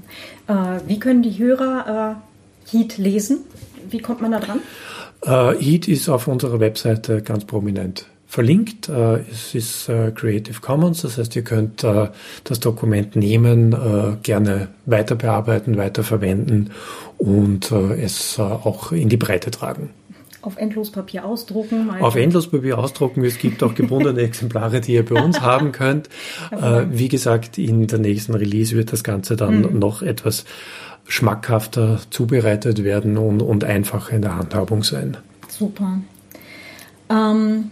wie können die Hörer Heat lesen? Wie kommt man da dran? Äh, Heat ist auf unserer Webseite ganz prominent verlinkt. Äh, es ist äh, Creative Commons, das heißt, ihr könnt äh, das Dokument nehmen, äh, gerne weiter bearbeiten, weiter verwenden und äh, es auch in die Breite tragen. Auf Endlospapier ausdrucken. Also. Auf Endlospapier ausdrucken. Es gibt auch gebundene Exemplare, die ihr bei uns haben könnt. wie gesagt, in der nächsten Release wird das Ganze dann mhm. noch etwas schmackhafter zubereitet werden und, und einfacher in der Handhabung sein. Super. Ähm,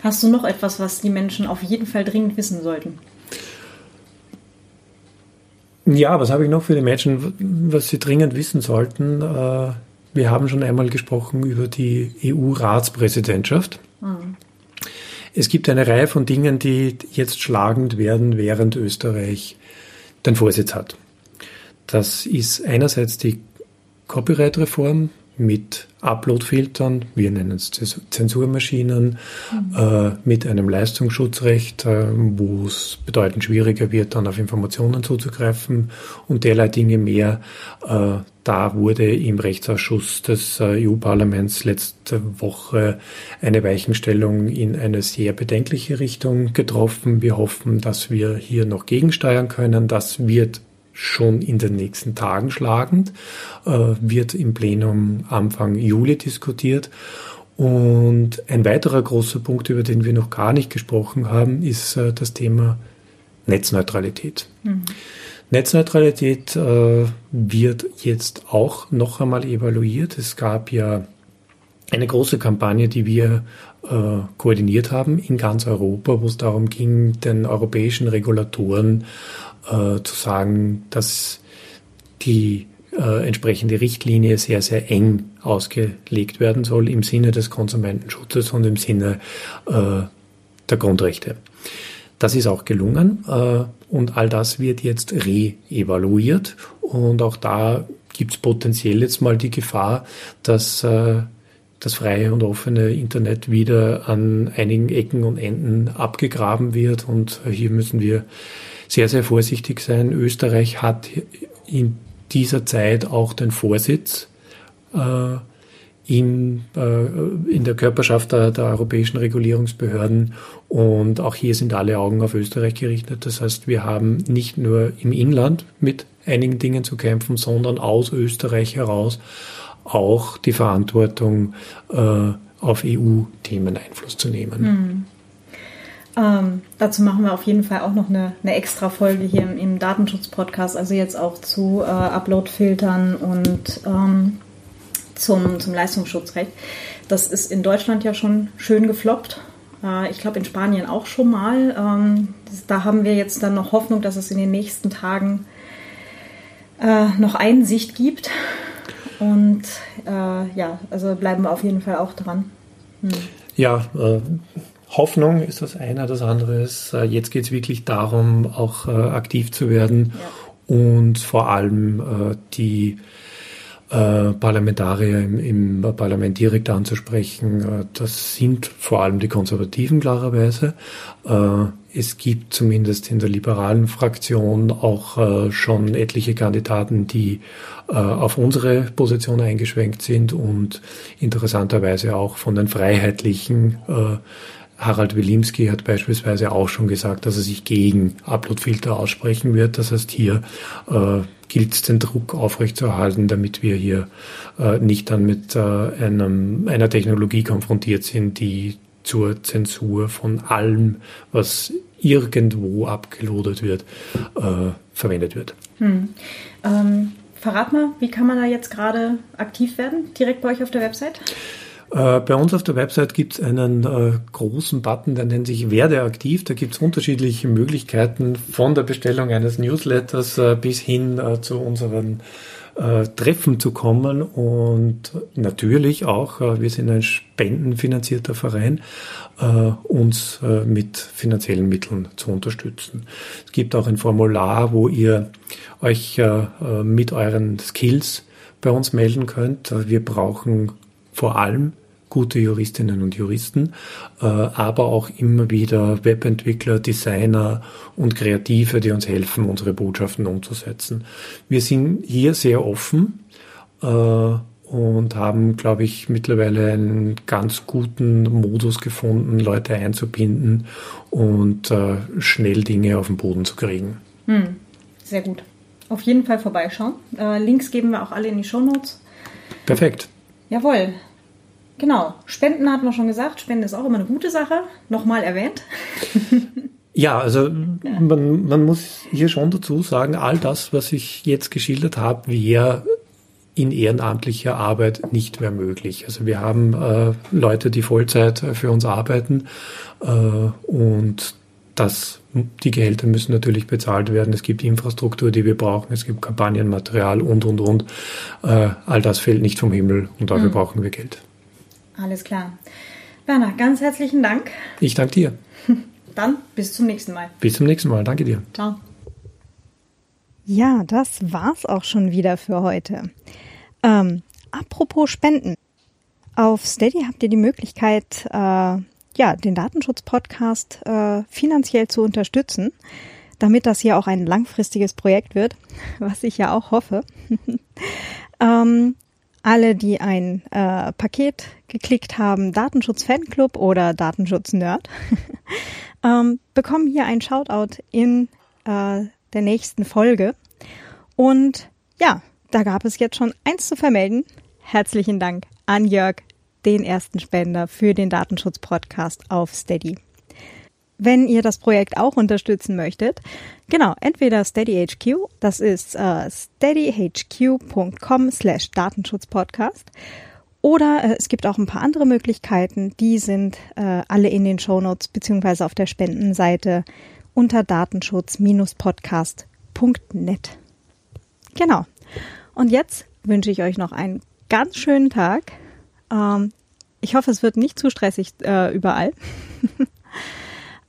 hast du noch etwas, was die Menschen auf jeden Fall dringend wissen sollten? Ja, was habe ich noch für die Menschen, was sie dringend wissen sollten? Äh, wir haben schon einmal gesprochen über die EU-Ratspräsidentschaft. Mhm. Es gibt eine Reihe von Dingen, die jetzt schlagend werden, während Österreich den Vorsitz hat. Das ist einerseits die Copyright-Reform mit Upload-Filtern, wir nennen es Zensurmaschinen, mhm. äh, mit einem Leistungsschutzrecht, äh, wo es bedeutend schwieriger wird, dann auf Informationen zuzugreifen und derlei Dinge mehr. Äh, da wurde im Rechtsausschuss des äh, EU-Parlaments letzte Woche eine Weichenstellung in eine sehr bedenkliche Richtung getroffen. Wir hoffen, dass wir hier noch gegensteuern können. Das wird schon in den nächsten Tagen schlagend, äh, wird im Plenum Anfang Juli diskutiert. Und ein weiterer großer Punkt, über den wir noch gar nicht gesprochen haben, ist äh, das Thema Netzneutralität. Mhm. Netzneutralität äh, wird jetzt auch noch einmal evaluiert. Es gab ja eine große Kampagne, die wir äh, koordiniert haben in ganz Europa, wo es darum ging, den europäischen Regulatoren äh, zu sagen, dass die äh, entsprechende Richtlinie sehr, sehr eng ausgelegt werden soll im Sinne des Konsumentenschutzes und im Sinne äh, der Grundrechte. Das ist auch gelungen äh, und all das wird jetzt re-evaluiert und auch da gibt es potenziell jetzt mal die Gefahr, dass äh, das freie und offene Internet wieder an einigen Ecken und Enden abgegraben wird und hier müssen wir sehr, sehr vorsichtig sein. Österreich hat in dieser Zeit auch den Vorsitz äh, in, äh, in der Körperschaft der, der europäischen Regulierungsbehörden. Und auch hier sind alle Augen auf Österreich gerichtet. Das heißt, wir haben nicht nur im Inland mit einigen Dingen zu kämpfen, sondern aus Österreich heraus auch die Verantwortung, äh, auf EU-Themen Einfluss zu nehmen. Hm. Ähm, dazu machen wir auf jeden Fall auch noch eine, eine extra Folge hier im, im Datenschutz-Podcast, also jetzt auch zu äh, Upload-Filtern und ähm, zum, zum Leistungsschutzrecht. Das ist in Deutschland ja schon schön gefloppt. Äh, ich glaube in Spanien auch schon mal. Ähm, da haben wir jetzt dann noch Hoffnung, dass es in den nächsten Tagen äh, noch Einsicht gibt. Und äh, ja, also bleiben wir auf jeden Fall auch dran. Hm. Ja, äh, Hoffnung ist das eine, das andere ist, äh, jetzt geht es wirklich darum, auch äh, aktiv zu werden ja. und vor allem die äh, Parlamentarier im, im, Parlament direkt anzusprechen. Äh, das sind vor allem die Konservativen klarerweise. Äh, es gibt zumindest in der liberalen Fraktion auch äh, schon etliche Kandidaten, die äh, auf unsere Position eingeschwenkt sind und interessanterweise auch von den Freiheitlichen äh, Harald Wilimski hat beispielsweise auch schon gesagt, dass er sich gegen Uploadfilter aussprechen wird. Das heißt, hier äh, gilt es, den Druck aufrechtzuerhalten, damit wir hier äh, nicht dann mit äh, einem, einer Technologie konfrontiert sind, die zur Zensur von allem, was irgendwo abgelodet wird, äh, verwendet wird. Hm. Ähm, verrat mal, wie kann man da jetzt gerade aktiv werden? Direkt bei euch auf der Website? Äh, bei uns auf der Website gibt es einen äh, großen Button, der nennt sich Werde aktiv. Da gibt es unterschiedliche Möglichkeiten von der Bestellung eines Newsletters äh, bis hin äh, zu unseren äh, Treffen zu kommen und natürlich auch, äh, wir sind ein spendenfinanzierter Verein, uns mit finanziellen Mitteln zu unterstützen. Es gibt auch ein Formular, wo ihr euch mit euren Skills bei uns melden könnt. Wir brauchen vor allem gute Juristinnen und Juristen, äh, aber auch immer wieder Webentwickler, Designer und Kreative, die uns helfen, unsere Botschaften umzusetzen. Wir sind hier sehr offen äh, und haben, glaube ich, mittlerweile einen ganz guten Modus gefunden, Leute einzubinden und äh, schnell Dinge auf den Boden zu kriegen. Hm, sehr gut. Auf jeden Fall vorbeischauen. Links geben wir auch alle in die Show Notes. Perfekt. Jawohl. Genau. Spenden hatten wir schon gesagt. Spenden ist auch immer eine gute Sache. Nochmal erwähnt. Ja, also ja. Man, man muss hier schon dazu sagen, all das, was ich jetzt geschildert habe, wäre in ehrenamtlicher Arbeit nicht mehr möglich. Also wir haben äh, Leute, die Vollzeit für uns arbeiten äh, und das, die Gehälter müssen natürlich bezahlt werden. Es gibt Infrastruktur, die wir brauchen. Es gibt Kampagnenmaterial und, und, und. Äh, all das fällt nicht vom Himmel und dafür mhm. brauchen wir Geld. Alles klar. Werner, ganz herzlichen Dank. Ich danke dir. Dann bis zum nächsten Mal. Bis zum nächsten Mal. Danke dir. Ciao. Ja, das war's auch schon wieder für heute. Ähm, apropos Spenden. Auf Steady habt ihr die Möglichkeit, äh, ja, den Datenschutz-Podcast äh, finanziell zu unterstützen, damit das hier auch ein langfristiges Projekt wird, was ich ja auch hoffe. ähm, alle, die ein äh, Paket geklickt haben, Datenschutz Fanclub oder Datenschutz Nerd, ähm, bekommen hier ein Shoutout in äh, der nächsten Folge. Und ja, da gab es jetzt schon eins zu vermelden. Herzlichen Dank an Jörg den ersten Spender für den Datenschutz-Podcast auf Steady. wenn ihr das Projekt auch unterstützen möchtet, genau, entweder SteadyHQ, das ist äh, steadyhq.com slash Datenschutzpodcast oder äh, es gibt auch ein paar andere Möglichkeiten, die sind äh, alle in den Shownotes beziehungsweise auf der Spendenseite unter datenschutz-podcast.net. Genau. Und jetzt wünsche ich euch noch einen ganz schönen Tag. Ähm, ich hoffe, es wird nicht zu stressig äh, überall.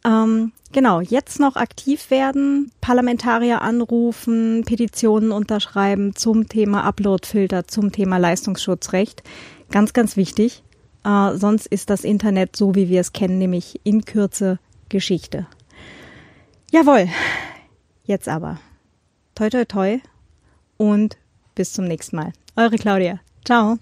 ähm, genau, jetzt noch aktiv werden, Parlamentarier anrufen, Petitionen unterschreiben zum Thema Uploadfilter, zum Thema Leistungsschutzrecht. Ganz, ganz wichtig. Äh, sonst ist das Internet so, wie wir es kennen, nämlich in Kürze Geschichte. Jawohl. Jetzt aber. Toi, toi, toi. Und bis zum nächsten Mal. Eure Claudia. Ciao.